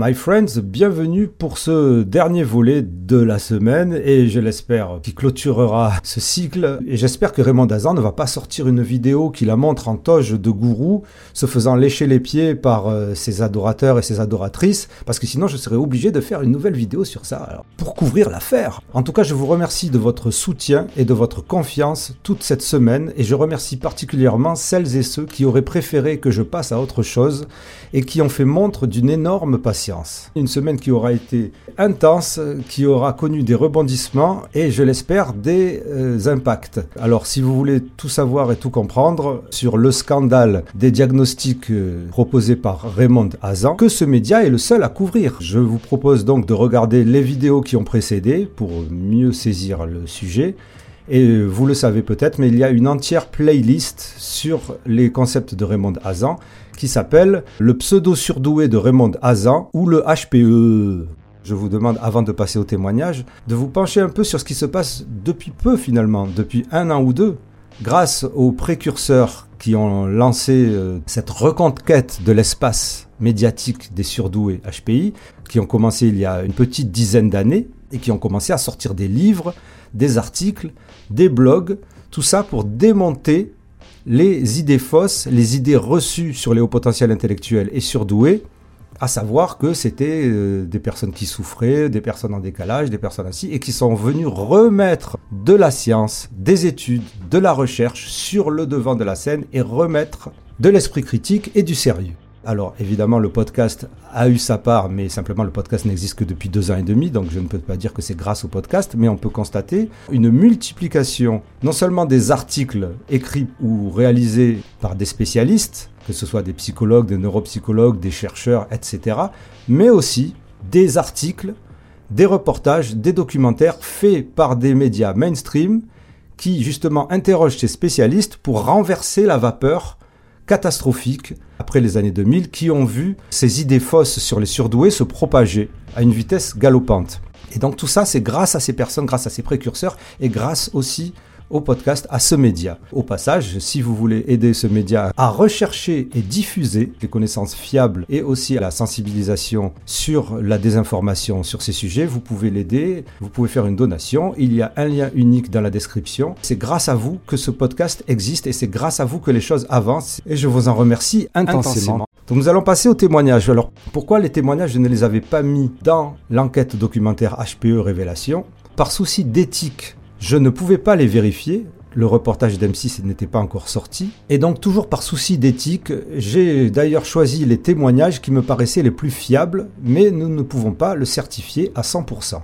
My friends, bienvenue pour ce dernier volet de la semaine et je l'espère qui clôturera ce cycle. Et j'espère que Raymond Dazan ne va pas sortir une vidéo qui la montre en toge de gourou, se faisant lécher les pieds par euh, ses adorateurs et ses adoratrices, parce que sinon je serais obligé de faire une nouvelle vidéo sur ça pour couvrir l'affaire. En tout cas, je vous remercie de votre soutien et de votre confiance toute cette semaine et je remercie particulièrement celles et ceux qui auraient préféré que je passe à autre chose et qui ont fait montre d'une énorme patience. Une semaine qui aura été intense, qui aura connu des rebondissements et, je l'espère, des euh, impacts. Alors, si vous voulez tout savoir et tout comprendre sur le scandale des diagnostics euh, proposés par Raymond Hazan, que ce média est le seul à couvrir. Je vous propose donc de regarder les vidéos qui ont précédé pour mieux saisir le sujet. Et vous le savez peut-être, mais il y a une entière playlist sur les concepts de Raymond Hazan qui s'appelle Le pseudo surdoué de Raymond Hazan ou le HPE. Je vous demande, avant de passer au témoignage, de vous pencher un peu sur ce qui se passe depuis peu finalement, depuis un an ou deux, grâce aux précurseurs qui ont lancé euh, cette reconquête de l'espace médiatique des surdoués HPI, qui ont commencé il y a une petite dizaine d'années et qui ont commencé à sortir des livres, des articles, des blogs, tout ça pour démonter les idées fausses, les idées reçues sur les hauts potentiels intellectuels et surdoués, à savoir que c'était euh, des personnes qui souffraient, des personnes en décalage, des personnes ainsi, et qui sont venues remettre de la science, des études, de la recherche sur le devant de la scène et remettre de l'esprit critique et du sérieux. Alors évidemment, le podcast a eu sa part, mais simplement le podcast n'existe que depuis deux ans et demi, donc je ne peux pas dire que c'est grâce au podcast, mais on peut constater une multiplication non seulement des articles écrits ou réalisés par des spécialistes, que ce soit des psychologues, des neuropsychologues, des chercheurs, etc., mais aussi des articles, des reportages, des documentaires faits par des médias mainstream qui justement interrogent ces spécialistes pour renverser la vapeur catastrophiques après les années 2000 qui ont vu ces idées fausses sur les surdoués se propager à une vitesse galopante. Et donc tout ça, c'est grâce à ces personnes, grâce à ces précurseurs et grâce aussi au podcast, à ce média. Au passage, si vous voulez aider ce média à rechercher et diffuser des connaissances fiables et aussi à la sensibilisation sur la désinformation sur ces sujets, vous pouvez l'aider, vous pouvez faire une donation. Il y a un lien unique dans la description. C'est grâce à vous que ce podcast existe et c'est grâce à vous que les choses avancent et je vous en remercie intensément. Donc nous allons passer aux témoignages. Alors pourquoi les témoignages, je ne les avais pas mis dans l'enquête documentaire HPE Révélation? Par souci d'éthique je ne pouvais pas les vérifier, le reportage d'M6 n'était pas encore sorti, et donc toujours par souci d'éthique, j'ai d'ailleurs choisi les témoignages qui me paraissaient les plus fiables, mais nous ne pouvons pas le certifier à 100%.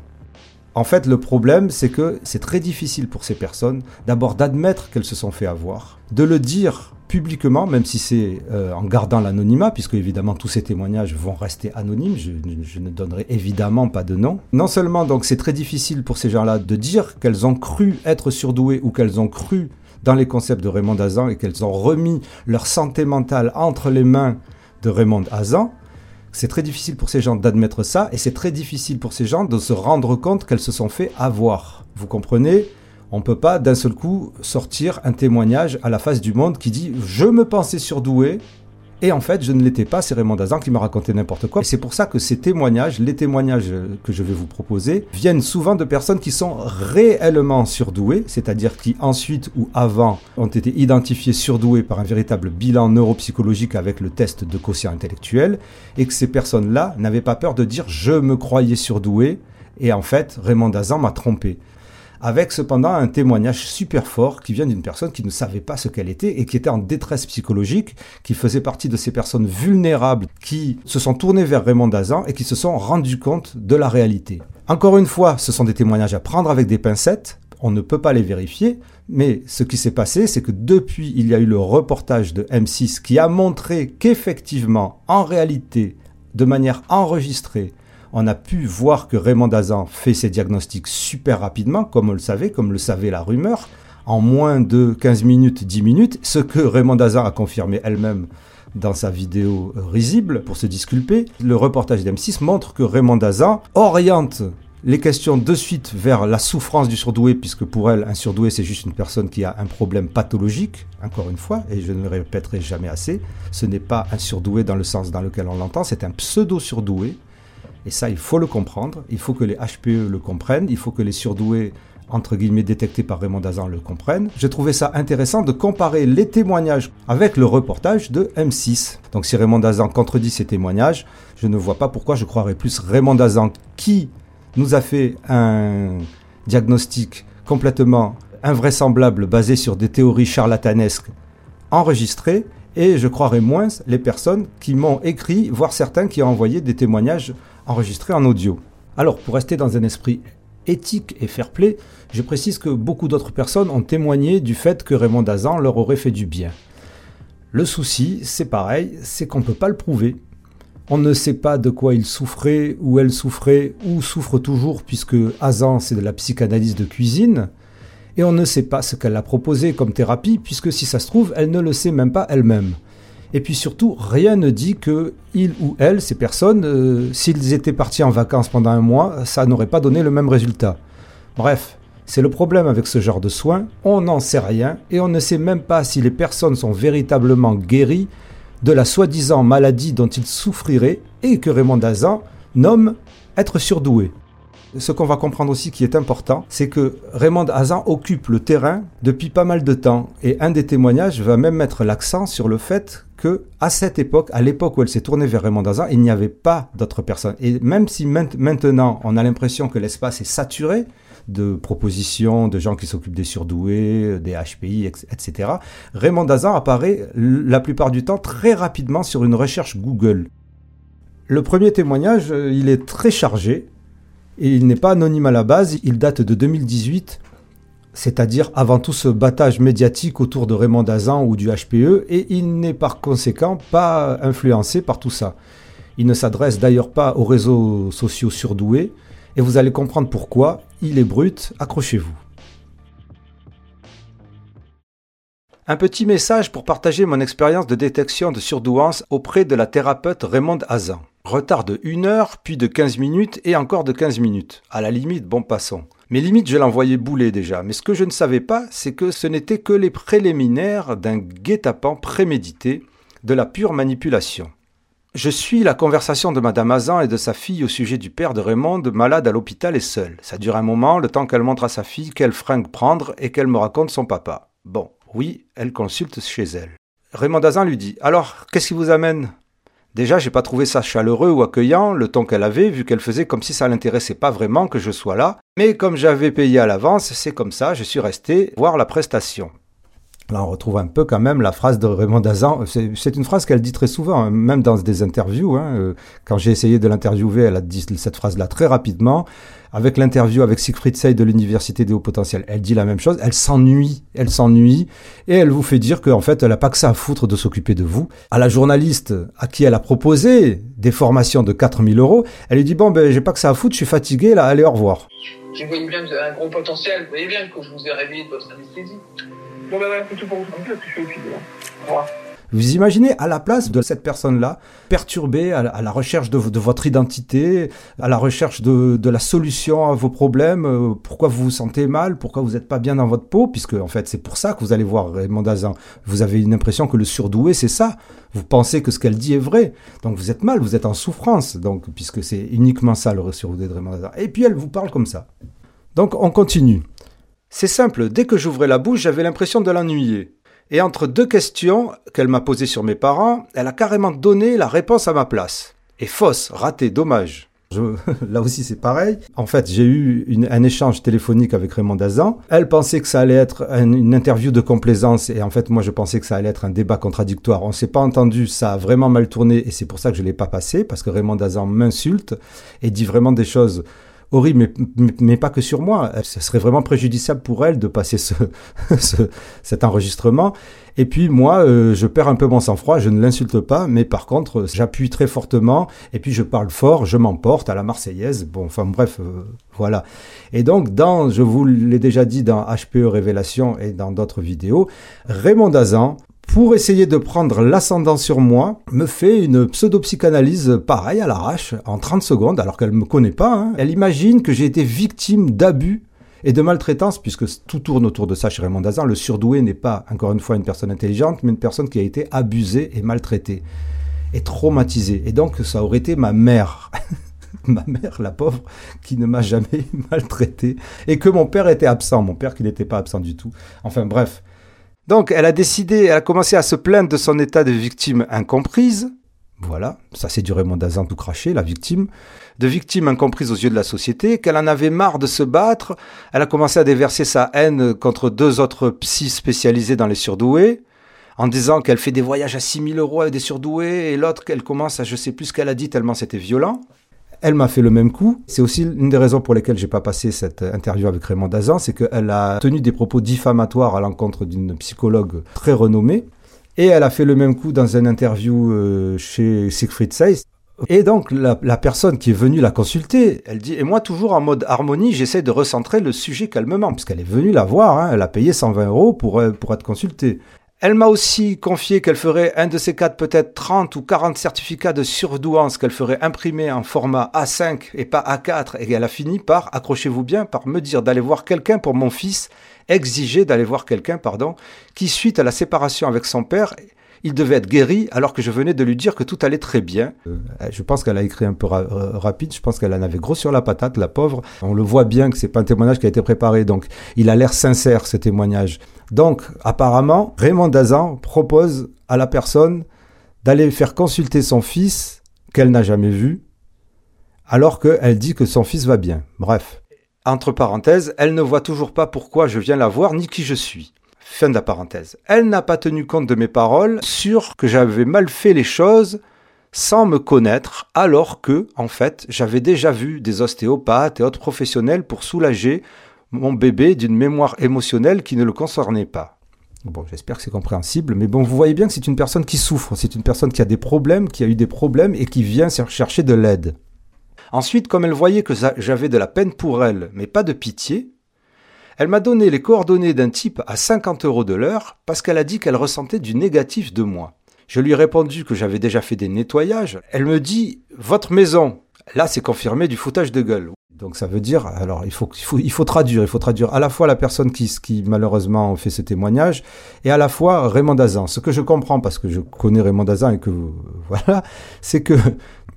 En fait, le problème, c'est que c'est très difficile pour ces personnes d'abord d'admettre qu'elles se sont fait avoir, de le dire publiquement, même si c'est euh, en gardant l'anonymat, puisque évidemment tous ces témoignages vont rester anonymes, je, ne donnerai évidemment pas de nom. Non seulement donc c'est très difficile pour ces gens-là de dire qu'elles ont cru être surdouées ou qu'elles ont cru dans les concepts de Raymond Hazan et qu'elles ont remis leur santé mentale entre les mains de Raymond Hazan, c'est très difficile pour ces gens d'admettre ça et c'est très difficile pour ces gens de se rendre compte qu'elles se sont fait avoir. Vous comprenez? On ne peut pas d'un seul coup sortir un témoignage à la face du monde qui dit je me pensais surdoué et en fait je ne l'étais pas, c'est Raymond Dazan qui m'a raconté n'importe quoi. Et c'est pour ça que ces témoignages, les témoignages que je vais vous proposer, viennent souvent de personnes qui sont réellement surdouées, c'est-à-dire qui ensuite ou avant ont été identifiées surdouées par un véritable bilan neuropsychologique avec le test de quotient intellectuel, et que ces personnes-là n'avaient pas peur de dire je me croyais surdoué, et en fait Raymond Dazan m'a trompé avec cependant un témoignage super fort qui vient d'une personne qui ne savait pas ce qu'elle était et qui était en détresse psychologique, qui faisait partie de ces personnes vulnérables qui se sont tournées vers Raymond Dazan et qui se sont rendues compte de la réalité. Encore une fois, ce sont des témoignages à prendre avec des pincettes, on ne peut pas les vérifier, mais ce qui s'est passé, c'est que depuis, il y a eu le reportage de M6 qui a montré qu'effectivement, en réalité, de manière enregistrée, on a pu voir que Raymond Dazan fait ses diagnostics super rapidement, comme on le savait, comme le savait la rumeur, en moins de 15 minutes, 10 minutes, ce que Raymond Dazan a confirmé elle-même dans sa vidéo risible pour se disculper. Le reportage d'M6 montre que Raymond Dazan oriente les questions de suite vers la souffrance du surdoué, puisque pour elle, un surdoué, c'est juste une personne qui a un problème pathologique, encore une fois, et je ne le répéterai jamais assez. Ce n'est pas un surdoué dans le sens dans lequel on l'entend, c'est un pseudo-surdoué Et ça, il faut le comprendre. Il faut que les HPE le comprennent. Il faut que les surdoués entre guillemets détectés par Raymond Dazan le comprennent. J'ai trouvé ça intéressant de comparer les témoignages avec le reportage de M6. Donc si Raymond Dazan contredit ces témoignages, je ne vois pas pourquoi je croirais plus Raymond Dazan qui nous a fait un diagnostic complètement invraisemblable basé sur des théories charlatanesques enregistrées et je croirais moins les personnes qui m'ont écrit, voire certains qui ont envoyé des témoignages enregistrés en audio. Alors, pour rester dans un esprit éthique et fair play, je précise que beaucoup d'autres personnes ont témoigné du fait que Raymond Dazan leur aurait fait du bien. Le souci, c'est pareil, c'est qu'on ne peut pas le prouver. On ne sait pas de quoi il souffrait, ou elle souffrait, ou souffre toujours, puisque Hazan, c'est de la psychanalyse de cuisine. Et on ne sait pas ce qu'elle a proposé comme thérapie, puisque si ça se trouve, elle ne le sait même pas elle-même. Et puis surtout, rien ne dit que il ou elle, ces personnes, euh, s'ils étaient partis en vacances pendant un mois, ça n'aurait pas donné le même résultat. Bref, c'est le problème avec ce genre de soins, on n'en sait rien et on ne sait même pas si les personnes sont véritablement guéries de la soi-disant maladie dont ils souffriraient et que Raymond Dazan nomme être surdoué ce qu'on va comprendre aussi qui est important, c'est que Raymond Hazan occupe le terrain depuis pas mal de temps. Et un des témoignages va même mettre l'accent sur le fait que, à cette époque, à l'époque où elle s'est tournée vers Raymond Hazan, il n'y avait pas d'autres personnes. Et même si maintenant on a l'impression que l'espace est saturé, de propositions de gens qui s'occupent des surdoués, des HPI, etc. Raymond Dazan apparaît la plupart du temps très rapidement sur une recherche Google. Le premier témoignage, euh, il est très chargé, il n'est pas anonyme à la base, il date de 2018, c'est-à-dire avant tout ce battage médiatique autour de Raymond Dazan ou du HPE, et il n'est par conséquent pas influencé par tout ça. Il ne s'adresse d'ailleurs pas aux réseaux sociaux surdoués, et vous allez comprendre pourquoi, il est brut, accrochez-vous. Un petit message pour partager mon expérience de détection de surdouance auprès de la thérapeute Raymond Hazan. Retard de 1 heure, puis de 15 minutes et encore de 15 minutes. À la limite, bon passons. Mais limite, je l'envoyais bouler déjà. Mais ce que je ne savais pas, c'est que ce n'était que les préliminaires d'un guet-apens prémédité, de la pure manipulation. Je suis la conversation de Madame Azan et de sa fille au sujet du père de Raymond, malade à l'hôpital et seul. Ça dure un moment, le temps qu'elle montre à sa fille quelle fringue prendre et qu'elle me raconte son papa. Bon, oui, elle consulte chez elle. Raymond Azan lui dit Alors, qu'est-ce qui vous amène? Déjà, j'ai pas trouvé ça chaleureux ou accueillant le ton qu'elle avait, vu qu'elle faisait comme si ça l'intéressait pas vraiment que je sois là. Mais comme j'avais payé à l'avance, c'est comme ça, je suis resté voir la prestation. Là, on retrouve un peu quand même la phrase de Raymond Dazan. C'est une phrase qu'elle dit très souvent, hein, même dans des interviews. Hein. Euh, quand j'ai essayé de l'interviewer, elle a dit cette phrase-là très rapidement. Avec l'interview avec Siegfried Sey de l'Université des Hauts Potentiels, elle dit la même chose. Elle s'ennuie, elle s'ennuie, et elle vous fait dire qu'en fait, elle n'a pas que ça à foutre de s'occuper de vous. À la journaliste à qui elle a proposé des formations de 4000 euros, elle lui dit bon ben j'ai pas que ça à foutre, je suis fatigué là, allez au revoir. Je voyais bien un gros potentiel, vous voyez bien que je vous ai réveillé de votre anesthésie. Vous imaginez à la place de cette personne-là, perturbée à la, recherche de, votre identité, à la recherche de, la solution à vos problèmes, euh, pourquoi vous vous sentez mal, pourquoi vous n'êtes pas bien dans votre peau, puisque en fait c'est pour ça que vous allez voir Raymond Dazan. Vous avez une impression que le surdoué c'est ça. Vous pensez que ce qu'elle dit est vrai, donc vous êtes mal, vous êtes en souffrance, donc puisque c'est uniquement ça le surdoué de Raymond Dazan. Et puis elle vous parle comme ça. Donc on continue. C'est simple, dès que j'ouvrais la bouche, j'avais l'impression de l'ennuyer. Et entre deux questions qu'elle m'a posées sur mes parents, elle a carrément donné la réponse à ma place. Et fausse, ratée, dommage. là aussi c'est pareil. En fait, j'ai eu un échange téléphonique avec Raymond Dazan. Elle pensait que ça allait être une interview de complaisance et en fait moi je pensais que ça allait être un débat contradictoire. On s'est pas entendu, ça a vraiment mal tourné et c'est pour ça que je l'ai pas passé parce que Raymond Dazan m'insulte et dit vraiment des choses horrible, mais, pas que sur moi. Ce serait vraiment préjudiciable pour elle de passer ce, cet enregistrement. Et puis moi, euh, je perds un peu mon sang-froid, je ne l'insulte pas, mais par contre, j'appuie très fortement, et puis je parle fort, je m'emporte à la Marseillaise. Bon, enfin bref, euh, voilà. Et donc, dans, je vous l'ai déjà dit dans HPE Révélation et dans d'autres vidéos, Raymond Dazan pour essayer de prendre l'ascendant sur moi, me fait une pseudo-psychanalyse pareille à l'arrache, en 30 secondes, alors qu'elle ne me connaît pas. Hein. Elle imagine que j'ai été victime d'abus et de maltraitance, puisque tout tourne autour de ça chez Raymond Dazan. Le surdoué n'est pas, encore une fois, une personne intelligente, mais une personne qui a été abusée et maltraitée, et traumatisée. Et donc, ça aurait été ma mère. ma mère, la pauvre, qui ne m'a jamais maltraité, et que mon père était absent, mon père qui n'était pas absent du tout. Enfin bref. Donc elle a décidé, elle a commencé à se plaindre de son état de victime incomprise. Voilà, ça c'est du Raymond Dazan tout craché, la victime. De victime incomprise aux yeux de la société, qu'elle en avait marre de se battre. Elle a commencé à déverser sa haine contre deux autres psys spécialisés dans les surdoués en disant qu'elle fait des voyages à 6000 euros avec des surdoués, et l'autre qu'elle commence à je sais plus ce qu'elle a dit tellement c'était violent. Elle m'a fait le même coup. C'est aussi une des raisons pour lesquelles j'ai pas passé cette interview avec Raymond Dazan, c'est qu'elle a tenu des propos diffamatoires à l'encontre d'une psychologue très renommée. Et elle a fait le même coup dans une interview euh, chez Siegfried Seyss. Et donc la, personne qui est venue la consulter, elle dit, et moi toujours en mode harmonie, j'essaie de recentrer le sujet calmement, puisqu'elle est venue la voir, hein. elle a payé 120 euros pour, euh, pour être consultée. Elle m'a aussi confié qu'elle ferait un de ces quatre, peut-être 30 ou 40 certificats de surdouance qu'elle ferait imprimer en format A5 et pas A4. Et elle a fini par, accrochez-vous bien, par me dire d'aller voir quelqu'un pour mon fils, exiger d'aller voir quelqu'un, pardon, qui suite à la séparation avec son père, il devait être guéri alors que je venais de lui dire que tout allait très bien. Euh, je pense qu'elle a écrit un peu euh, rapide, je pense qu'elle en avait gros sur la patate, la pauvre. On le voit bien que c'est pas un témoignage qui a été préparé, donc il a l'air sincère ce témoignage. Donc, apparemment, Raymond Dazan propose à la personne d'aller faire consulter son fils, qu'elle n'a jamais vu, alors qu'elle dit que son fils va bien. Bref. Entre parenthèses, elle ne voit toujours pas pourquoi je viens la voir ni qui je suis. Fin de la parenthèse. Elle n'a pas tenu compte de mes paroles sur que j'avais mal fait les choses sans me connaître, alors que, en fait, j'avais déjà vu des ostéopathes et autres professionnels pour soulager mon bébé d'une mémoire émotionnelle qui ne le concernait pas. Bon, j'espère que c'est compréhensible, mais bon, vous voyez bien que c'est une personne qui souffre, c'est une personne qui a des problèmes, qui a eu des problèmes et qui vient chercher de l'aide. Ensuite, comme elle voyait que j'avais de la peine pour elle, mais pas de pitié, elle m'a donné les coordonnées d'un type à 50 euros de l'heure parce qu'elle a dit qu'elle ressentait du négatif de moi. Je lui ai répondu que j'avais déjà fait des nettoyages. Elle me dit Votre maison. Là, c'est confirmé du foutage de gueule. Donc ça veut dire, alors il faut, il faut, il faut traduire, il faut traduire à la fois la personne qui, qui malheureusement fait ce témoignage et à la fois Raymond Dazan. Ce que je comprends parce que je connais Raymond Dazan et que voilà, c'est que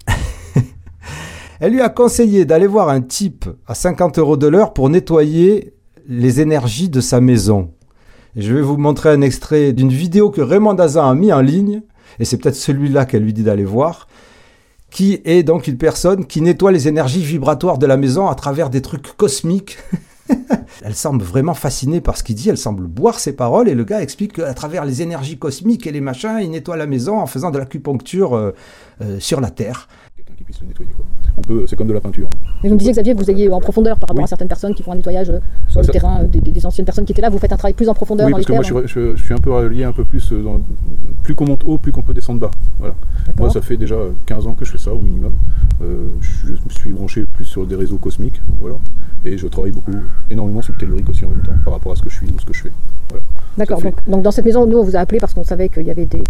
elle lui a conseillé d'aller voir un type à 50 euros de l'heure pour nettoyer les énergies de sa maison. Et je vais vous montrer un extrait d'une vidéo que Raymond Dazan a mis en ligne et c'est peut-être celui-là qu'elle lui dit d'aller voir qui est donc une personne qui nettoie les énergies vibratoires de la maison à travers des trucs cosmiques. elle semble vraiment fascinée par ce qu'il dit, elle semble boire ses paroles, et le gars explique qu'à travers les énergies cosmiques et les machins, il nettoie la maison en faisant de l'acupuncture euh, euh, sur la Terre. Quelqu'un qui puisse le nettoyer, quoi. On peut, c'est comme de la peinture. Mais vous me disiez, Xavier, que vous ayez en profondeur par rapport à certaines personnes qui font un nettoyage euh, sur le terrain, des, anciennes personnes qui étaient là, vous faites un travail plus en profondeur oui, dans parce que moi, je, suis un peu relié un peu plus, dans, plus qu'on monte haut, plus qu'on peut descendre bas. Voilà. Moi, ça fait déjà 15 ans que je fais ça au minimum. Euh, je, me suis branché plus sur des réseaux cosmiques, voilà. Et je travaille beaucoup, énormément sur le tellurique aussi en même temps, par rapport à ce que je suis ou ce que je fais. D'accord. Donc, dans cette maison, nous, on vous a appelé parce qu'on savait qu'il y avait des,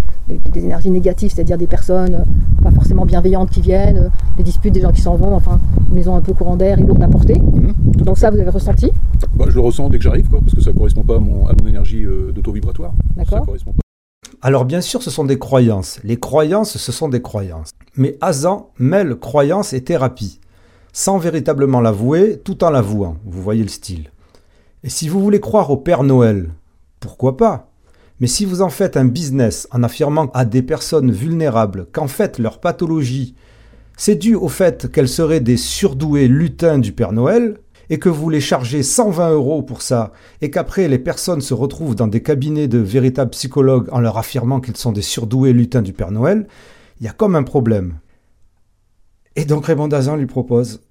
énergies négatives, c'est-à-dire des personnes euh, pas forcément bienveillantes qui viennent, euh, des disputes, des gens qui s'en vont, enfin, une maison un peu courant d'air et lourde à porter. Mhm. donc ça, vous avez ressenti? Bah, Je le ressens dès que j'arrive, parce que ça ne correspond pas à mon, énergie d'auto-vibratoire. D'accord. Alors bien sûr, ce sont des croyances. Les croyances, ce sont des croyances. Mais Azan mêle croyance et thérapie, sans véritablement l'avouer, tout en l'avouant. Vous voyez le style. Et si vous voulez croire au Père Noël, pourquoi pas? Mais si vous en faites un business en affirmant à des personnes vulnérables qu'en fait leur pathologie, c'est dû au fait qu'elles seraient des surdoués lutins du Père Noël, et que vous les chargez 120 euros pour ça, et qu'après les personnes se retrouvent dans des cabinets de véritables psychologues en leur affirmant qu'ils sont des surdoués lutins du Père Noël, il y a comme un problème. Et donc Raymond Dazan lui propose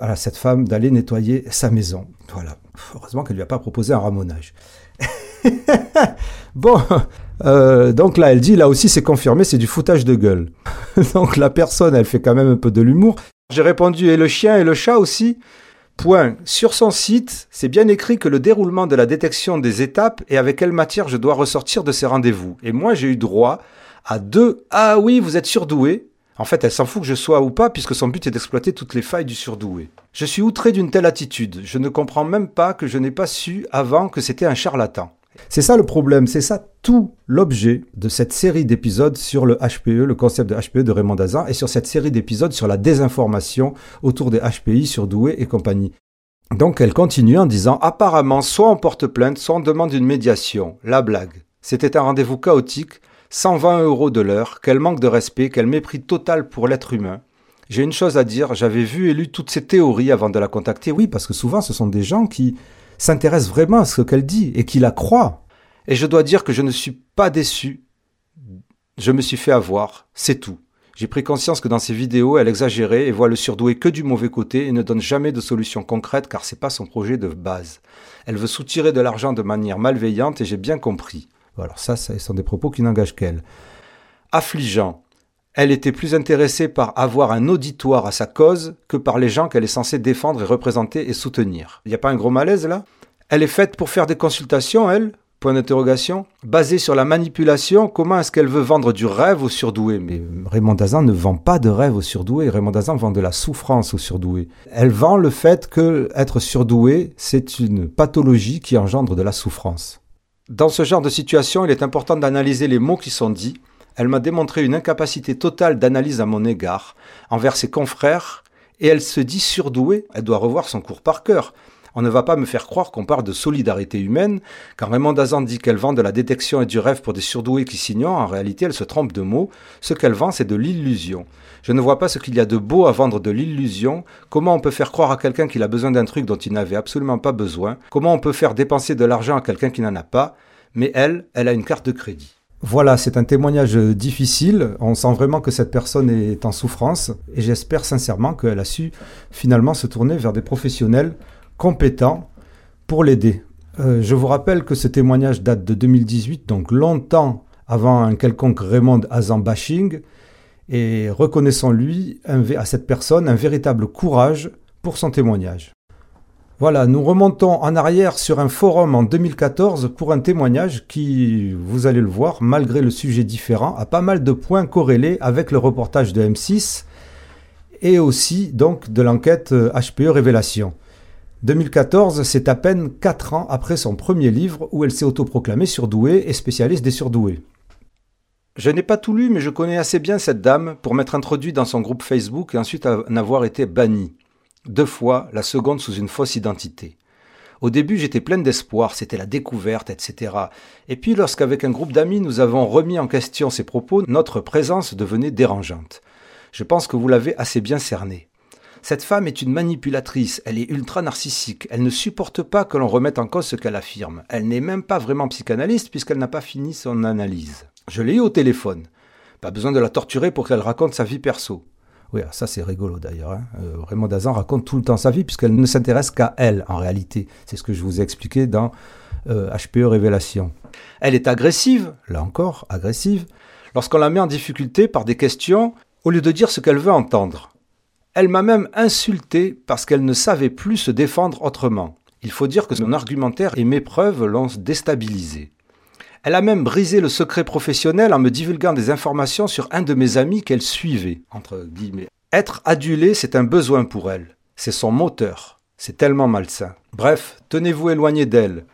à cette femme d'aller nettoyer sa maison. Voilà. Heureusement qu'elle lui a pas proposé un ramonage. bon, euh, donc là, elle dit, là aussi, c'est confirmé, c'est du foutage de gueule. donc la personne, elle fait quand même un peu de l'humour. J'ai répondu, et le chien et le chat aussi Point. Sur son site, c'est bien écrit que le déroulement de la détection des étapes et avec quelle matière je dois ressortir de ces rendez-vous. Et moi, j'ai eu droit à deux Ah oui, vous êtes surdoué. En fait, elle s'en fout que je sois ou pas, puisque son but est d'exploiter toutes les failles du surdoué. Je suis outré d'une telle attitude. Je ne comprends même pas que je n'ai pas su avant que c'était un charlatan. C'est ça le problème, c'est ça tout l'objet de cette série d'épisodes sur le HPE, le concept de HPE de Raymond Dazan, et sur cette série d'épisodes sur la désinformation autour des HPI sur Douai et compagnie. Donc elle continue en disant apparemment soit on porte plainte, soit on demande une médiation. La blague. C'était un rendez-vous chaotique, 120 euros de l'heure, quel manque de respect, quel mépris total pour l'être humain. J'ai une chose à dire, j'avais vu et lu toutes ces théories avant de la contacter, oui, parce que souvent ce sont des gens qui s'intéressent vraiment à ce qu'elle dit et qui la croient. Et je dois dire que je ne suis pas déçu. Je me suis fait avoir, c'est tout. J'ai pris conscience que dans ses vidéos, elle exagérait et voit le surdoué que du mauvais côté et ne donne jamais de solution concrète car c'est pas son projet de base. Elle veut soutirer de l'argent de manière malveillante et j'ai bien compris. Alors ça, ce sont des propos qui n'engagent qu'elle. Affligeant. Elle était plus intéressée par avoir un auditoire à sa cause que par les gens qu'elle est censée défendre et représenter et soutenir. Il n'y a pas un gros malaise là? Elle est faite pour faire des consultations, elle? Point d'interrogation. Basée sur la manipulation, comment est-ce qu'elle veut vendre du rêve aux surdoués Mais Raymond Dazan ne vend pas de rêve aux surdoués. Raymond Dazan vend de la souffrance aux surdoués. Elle vend le fait que être surdoué, c'est une pathologie qui engendre de la souffrance. Dans ce genre de situation, il est important d'analyser les mots qui sont dits. Elle m'a démontré une incapacité totale d'analyse à mon égard, envers ses confrères, et elle se dit surdouée. Elle doit revoir son cours par cœur. On ne va pas me faire croire qu'on parle de solidarité humaine. Quand Raymond Dazan dit qu'elle vend de la détection et du rêve pour des surdoués qui s'ignorent, en réalité, elle se trompe de mots. Ce qu'elle vend, c'est de l'illusion. Je ne vois pas ce qu'il y a de beau à vendre de l'illusion. Comment on peut faire croire à quelqu'un qu'il a besoin d'un truc dont il n'avait absolument pas besoin? Comment on peut faire dépenser de l'argent à quelqu'un qui n'en a pas? Mais elle, elle a une carte de crédit. Voilà, c'est un témoignage difficile. On sent vraiment que cette personne est en souffrance et j'espère sincèrement qu'elle a su finalement se tourner vers des professionnels compétent pour l'aider. Euh, je vous rappelle que ce témoignage date de 2018, donc longtemps avant un quelconque Raymond Hazan bashing, et reconnaissons-lui à cette personne un véritable courage pour son témoignage. Voilà, nous remontons en arrière sur un forum en 2014 pour un témoignage qui, vous allez le voir, malgré le sujet différent, a pas mal de points corrélés avec le reportage de M6 et aussi donc de l'enquête HPE euh, Révélation. 2014, c'est à peine 4 ans après son premier livre où elle s'est autoproclamée surdouée et spécialiste des surdoués. Je n'ai pas tout lu, mais je connais assez bien cette dame pour m'être introduit dans son groupe Facebook et ensuite en avoir été banni. Deux fois, la seconde sous une fausse identité. Au début, j'étais pleine d'espoir, c'était la découverte, etc. Et puis, lorsqu'avec un groupe d'amis, nous avons remis en question ses propos, notre présence devenait dérangeante. Je pense que vous l'avez assez bien cerné. Cette femme est une manipulatrice, elle est ultra narcissique, elle ne supporte pas que l'on remette en cause ce qu'elle affirme. Elle n'est même pas vraiment psychanalyste puisqu'elle n'a pas fini son analyse. Je l'ai eu au téléphone. Pas besoin de la torturer pour qu'elle raconte sa vie perso. Oui, ça c'est rigolo d'ailleurs. Hein. Euh, Raymond Dazan raconte tout le temps sa vie puisqu'elle ne s'intéresse qu'à elle en réalité. C'est ce que je vous ai expliqué dans HPE euh, Révélation. Elle est agressive, là encore, agressive, lorsqu'on la met en difficulté par des questions au lieu de dire ce qu'elle veut entendre. Elle m'a même insulté parce qu'elle ne savait plus se défendre autrement. Il faut dire que son argumentaire et mes preuves l'ont déstabilisé. Elle a même brisé le secret professionnel en me divulguant des informations sur un de mes amis qu'elle suivait, entre guillemets. Être adulé, c'est un besoin pour elle. C'est son moteur. C'est tellement malsain. Bref, tenez-vous éloigné d'elle.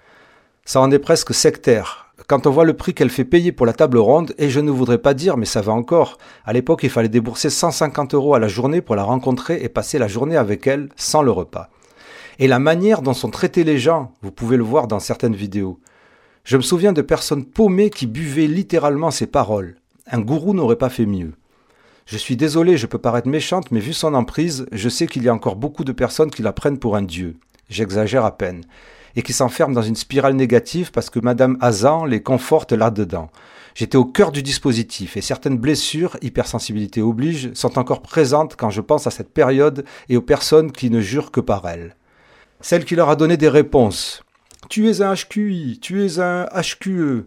Ça en est presque sectaire quand on voit le prix qu'elle fait payer pour la table ronde, et je ne voudrais pas dire, mais ça va encore. À l'époque, il fallait débourser 150 euros à la journée pour la rencontrer et passer la journée avec elle sans le repas. Et la manière dont sont traités les gens, vous pouvez le voir dans certaines vidéos. Je me souviens de personnes paumées qui buvaient littéralement ses paroles. Un gourou n'aurait pas fait mieux. Je suis désolé, je peux paraître méchante, mais vu son emprise, je sais qu'il y a encore beaucoup de personnes qui la prennent pour un dieu. J'exagère à peine et qui s'enferment dans une spirale négative parce que Madame Hazan les conforte là-dedans. J'étais au cœur du dispositif et certaines blessures, hypersensibilité oblige, sont encore présentes quand je pense à cette période et aux personnes qui ne jurent que par elle. Celle qui leur a donné des réponses. Tu es un HQI, tu es un HQE.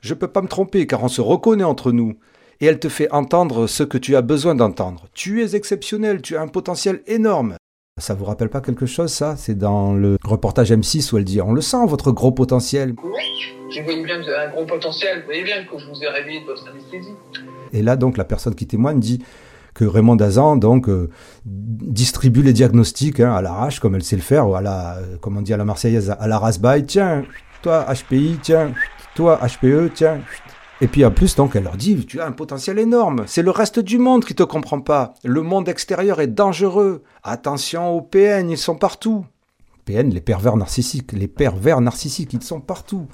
Je peux pas me tromper car on se reconnaît entre nous. Et elle te fait entendre ce que tu as besoin d'entendre. Tu es exceptionnel, tu as un potentiel énorme. Ça vous rappelle pas quelque chose, ça? C'est dans le reportage M6 où elle dit On le sent, votre gros potentiel. Oui, je voyais bien que vous avez un gros potentiel. Vous voyez bien que je vous ai réveillé de votre anesthésie. Et là, donc, la personne qui témoigne dit que Raymond Dazan donc euh, distribue les diagnostics hein, à l'arrache comme elle sait le faire ou à la euh, comment on dit à la marseillaise à la rasbaille tiens toi HPI, tiens, toi HPE, tiens. Et puis en plus, donc, elle leur dit, tu as un potentiel énorme. C'est le reste du monde qui te comprend pas. Le monde extérieur est dangereux. Attention aux PN, ils sont partout. PN, les pervers narcissiques. Les pervers narcissiques, ils sont partout.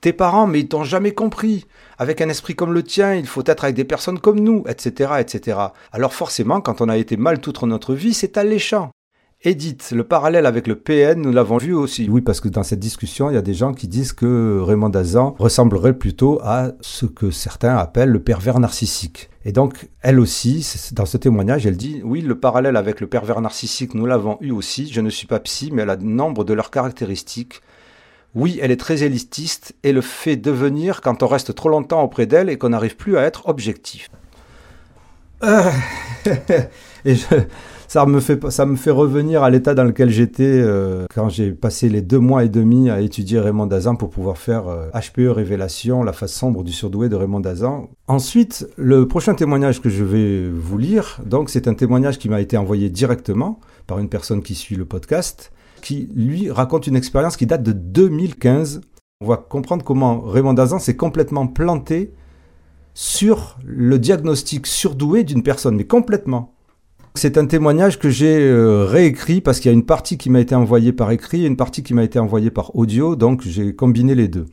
Tes parents, mais ils t'ont jamais compris. Avec un esprit comme le tien, il faut être avec des personnes comme nous, etc., etc. Alors forcément, quand on a été mal toute notre vie, c'est alléchant. Edith, le parallèle avec le PN, nous l'avons vu aussi. Oui, parce que dans cette discussion, il y a des gens qui disent que Raymond Dazan ressemblerait plutôt à ce que certains appellent le pervers narcissique. Et donc, elle aussi, dans ce témoignage, elle dit, oui, le parallèle avec le pervers narcissique, nous l'avons eu aussi. Je ne suis pas psy, mais elle a nombre de leurs caractéristiques. Oui, elle est très élitiste et le fait devenir quand on reste trop longtemps auprès d'elle et qu'on n'arrive plus à être objectif. Euh, et je, ça me fait ça me fait revenir à l'état dans lequel j'étais euh, quand j'ai passé les deux mois et demi à étudier Raymond Dazan pour pouvoir faire HPE euh, Révélation, la face sombre du surdoué de Raymond Dazan. Ensuite, le prochain témoignage que je vais vous lire, donc c'est un témoignage qui m'a été envoyé directement par une personne qui suit le podcast, qui lui raconte une expérience qui date de 2015. On va comprendre comment Raymond Dazan s'est complètement planté sur le diagnostic surdoué d'une personne, mais complètement. C'est un témoignage que j'ai euh, réécrit parce qu'il y a une partie qui m'a été envoyée par écrit et une partie qui m'a été envoyée par audio, donc j'ai combiné les deux.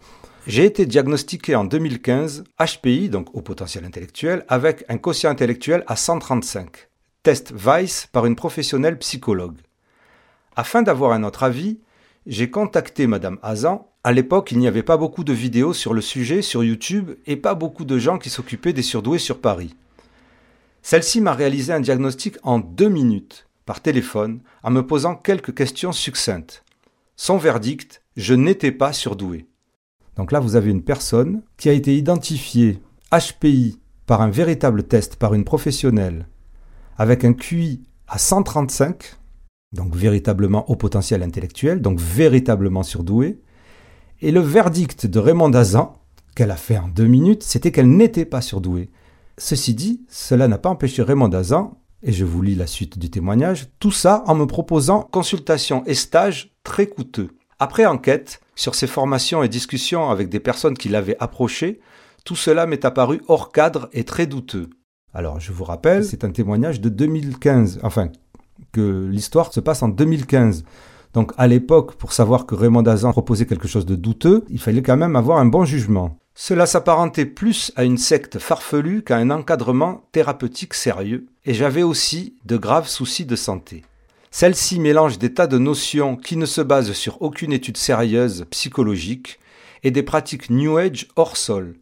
J'ai été diagnostiqué en 2015 HPI, donc au potentiel intellectuel, avec un quotient intellectuel à 135. Test Weiss par une professionnelle psychologue. Afin d'avoir un autre avis, j'ai contacté Madame Hazan. À l'époque, il n'y avait pas beaucoup de vidéos sur le sujet sur YouTube et pas beaucoup de gens qui s'occupaient des surdoués sur Paris. Celle-ci m'a réalisé un diagnostic en deux minutes, par téléphone, en me posant quelques questions succinctes. Son verdict, je n'étais pas surdoué. Donc là, vous avez une personne qui a été identifiée HPI par un véritable test par une professionnelle, avec un QI à 135, donc véritablement au potentiel intellectuel, donc véritablement surdoué, et le verdict de Raymond Dazan, qu'elle a fait en deux minutes, c'était qu'elle n'était pas surdouée. Ceci dit, cela n'a pas empêché Raymond Dazan, et je vous lis la suite du témoignage, tout ça en me proposant consultations et stages très coûteux. Après enquête sur ses formations et discussions avec des personnes qui l'avaient approché, tout cela m'est apparu hors cadre et très douteux. Alors, je vous rappelle, c'est un témoignage de 2015, enfin, que l'histoire se passe en 2015. Donc, à l'époque, pour savoir que Raymond Dazan proposait quelque chose de douteux, il fallait quand même avoir un bon jugement. Cela s'apparentait plus à une secte farfelue qu'à un encadrement thérapeutique sérieux, et j'avais aussi de graves soucis de santé. Celle-ci mélange des tas de notions qui ne se basent sur aucune étude sérieuse psychologique et des pratiques New Age hors sol,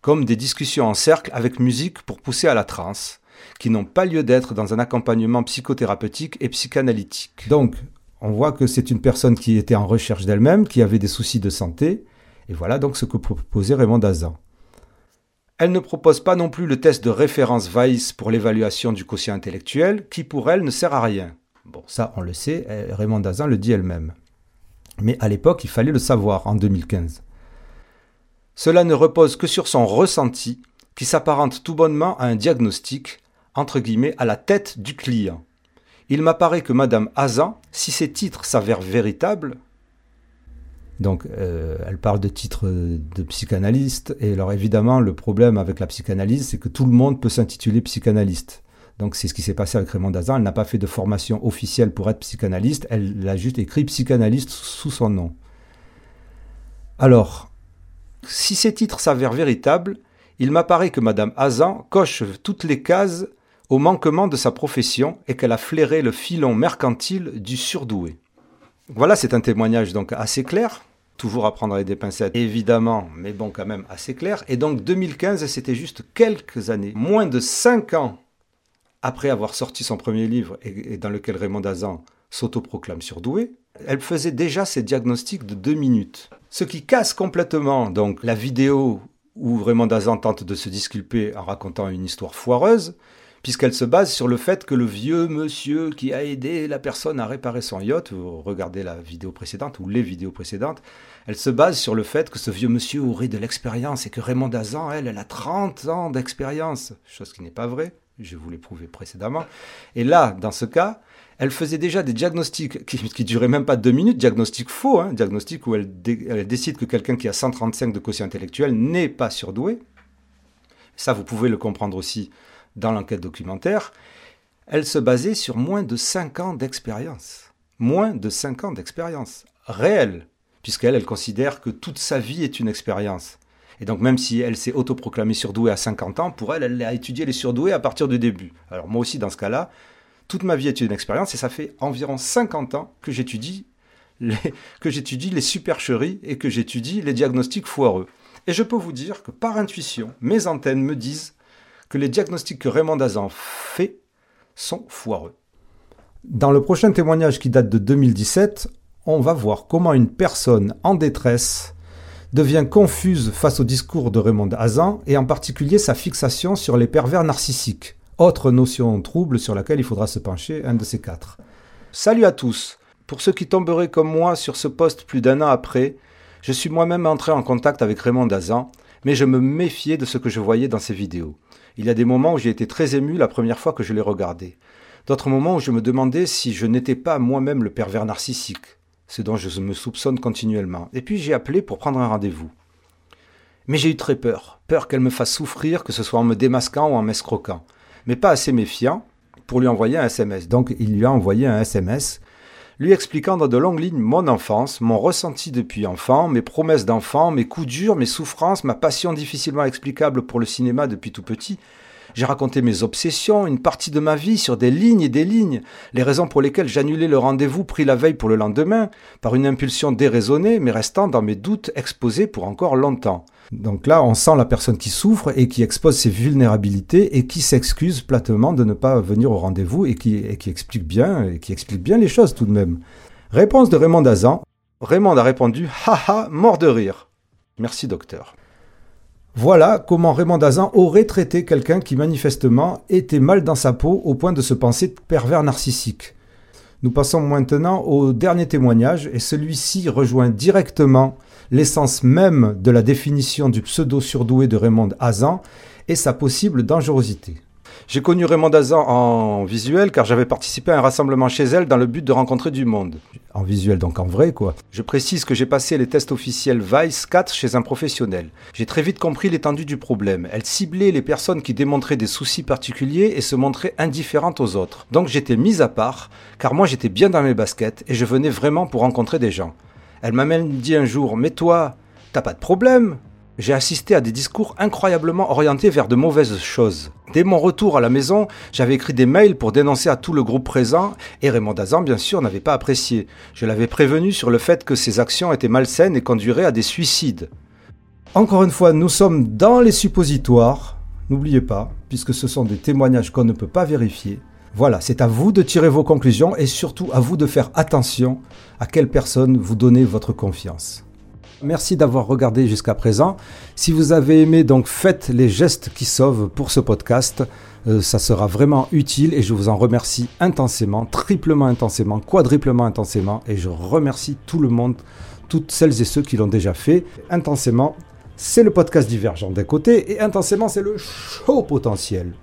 comme des discussions en cercle avec musique pour pousser à la transe, qui n'ont pas lieu d'être dans un accompagnement psychothérapeutique et psychanalytique. Donc, on voit que c'est une personne qui était en recherche d'elle-même, qui avait des soucis de santé, et voilà donc ce que proposait Raymond Dazan. Elle ne propose pas non plus le test de référence Weiss pour l'évaluation du quotient intellectuel, qui pour elle ne sert à rien. Bon, ça on le sait, Raymond Dazan le dit elle-même. Mais à l'époque, il fallait le savoir, en 2015. Cela ne repose que sur son ressenti, qui s'apparente tout bonnement à un diagnostic, entre guillemets, à la tête du client. Il m'apparaît que Madame Hazan, si ses titres s'avèrent véritables, donc, euh, elle parle de titres de psychanalyste. Et alors, évidemment, le problème avec la psychanalyse, c'est que tout le monde peut s'intituler psychanalyste. Donc, c'est ce qui s'est passé avec Raymond Dazan. Elle n'a pas fait de formation officielle pour être psychanalyste. Elle a juste écrit psychanalyste sous son nom. Alors, si ces titres s'avèrent véritables, il m'apparaît que Madame Hazan coche toutes les cases au manquement de sa profession et qu'elle a flairé le filon mercantile du surdoué. Voilà, c'est un témoignage donc assez clair toujours à prendre avec des pincettes, évidemment, mais bon, quand même assez clair. Et donc 2015, c'était juste quelques années, moins de cinq ans après avoir sorti son premier livre et, dans lequel Raymond Dazan s'autoproclame surdoué, elle faisait déjà ses diagnostics de deux minutes. Ce qui casse complètement donc la vidéo où Raymond Dazan tente de se disculper en racontant une histoire foireuse, puisqu'elle se base sur le fait que le vieux monsieur qui a aidé la personne à réparer son yacht, vous regardez la vidéo précédente ou les vidéos précédentes, elle se base sur le fait que ce vieux monsieur aurait de l'expérience et que Raymond Dazan, elle, elle a 30 ans d'expérience, chose qui n'est pas vraie, je vous l'ai prouvé précédemment. Et là, dans ce cas, Elle faisait déjà des diagnostics qui, qui duraient même pas deux minutes, diagnostics faux, hein, diagnostics où elle, elle décide que quelqu'un qui a 135 de quotient intellectuel n'est pas surdoué. Ça, vous pouvez le comprendre aussi dans l'enquête documentaire. Elle se basait sur moins de 5 ans d'expérience. Moins de 5 ans d'expérience réelle, puisqu'elle, elle considère que toute sa vie est une expérience. Et donc même si elle s'est autoproclamée surdouée à 50 ans, pour elle, elle a étudié les surdoués à partir du début. Alors moi aussi, dans ce cas-là, toute ma vie est une expérience, et ça fait environ 50 ans que j'étudie les, que j'étudie les supercheries et que j'étudie les diagnostics foireux. Et je peux vous dire que par intuition, mes antennes me disent que les diagnostics que Raymond Dazan fait sont foireux. Dans le prochain témoignage qui date de 2017, on va voir comment une personne en détresse devient confuse face au discours de Raymond Hazan et en particulier sa fixation sur les pervers narcissiques, autre notion trouble sur laquelle il faudra se pencher, un de ces quatre. Salut à tous Pour ceux qui tomberaient comme moi sur ce poste plus d'un an après, je suis moi-même entré en contact avec Raymond Hazan, mais je me méfiais de ce que je voyais dans ses vidéos. Il y a des moments où j'ai été très ému la première fois que je l'ai regardé. D'autres moments où je me demandais si je n'étais pas moi-même le pervers narcissique ce dont je me soupçonne continuellement. Et puis j'ai appelé pour prendre un rendez-vous. Mais j'ai eu très peur, peur qu'elle me fasse souffrir, que ce soit en me démasquant ou en m'escroquant. Mais pas assez méfiant pour lui envoyer un SMS. Donc il lui a envoyé un SMS lui expliquant dans de longues lignes mon enfance, mon ressenti depuis enfant, mes promesses d'enfant, mes coups durs, mes souffrances, ma passion difficilement explicable pour le cinéma depuis tout petit, j'ai raconté mes obsessions, une partie de ma vie sur des lignes et des lignes, les raisons pour lesquelles j'annulais le rendez-vous pris la veille pour le lendemain, par une impulsion déraisonnée, mais restant dans mes doutes exposés pour encore longtemps. Donc là, on sent la personne qui souffre et qui expose ses vulnérabilités et qui s'excuse platement de ne pas venir au rendez-vous et qui, explique bien, qui explique bien les choses tout de même. Réponse de Raymond Dazan. Raymond a répondu Haha, mort de rire. Merci docteur. Voilà comment Raymond Dazan aurait traité quelqu'un qui manifestement était mal dans sa peau au point de se penser pervers narcissique. Nous passons maintenant au dernier témoignage et celui-ci rejoint directement l'essence même de la définition du pseudo-surdoué de Raymond Hazan et sa possible dangerosité. J'ai connu Raymond Dazan en visuel car j'avais participé à un rassemblement chez elle dans le but de rencontrer du monde. En visuel, donc en vrai, quoi. Je précise que j'ai passé les tests officiels Vice 4 chez un professionnel. J'ai très vite compris l'étendue du problème. Elle ciblait les personnes qui démontraient des soucis particuliers et se montraient indifférentes aux autres. Donc j'étais mise à part car moi j'étais bien dans mes baskets et je venais vraiment pour rencontrer des gens. Elle m'a même dit un jour Mais toi, t'as pas de problème? J'ai assisté à des discours incroyablement orientés vers de mauvaises choses. Dès mon retour à la maison, j'avais écrit des mails pour dénoncer à tout le groupe présent, et Raymond Dazan, bien sûr, n'avait pas apprécié. Je l'avais prévenu sur le fait que ses actions étaient malsaines et conduiraient à des suicides. Encore une fois, nous sommes dans les suppositoires, n'oubliez pas, puisque ce sont des témoignages qu'on ne peut pas vérifier. Voilà, c'est à vous de tirer vos conclusions et surtout à vous de faire attention à quelle personne vous donnez votre confiance. Merci d'avoir regardé jusqu'à présent. Si vous avez aimé, donc faites les gestes qui sauvent pour ce podcast. Euh, ça sera vraiment utile et je vous en remercie intensément, triplement intensément, quadruplement intensément. Et je remercie tout le monde, toutes celles et ceux qui l'ont déjà fait intensément. C'est le podcast divergent d'un côté et intensément c'est le show potentiel.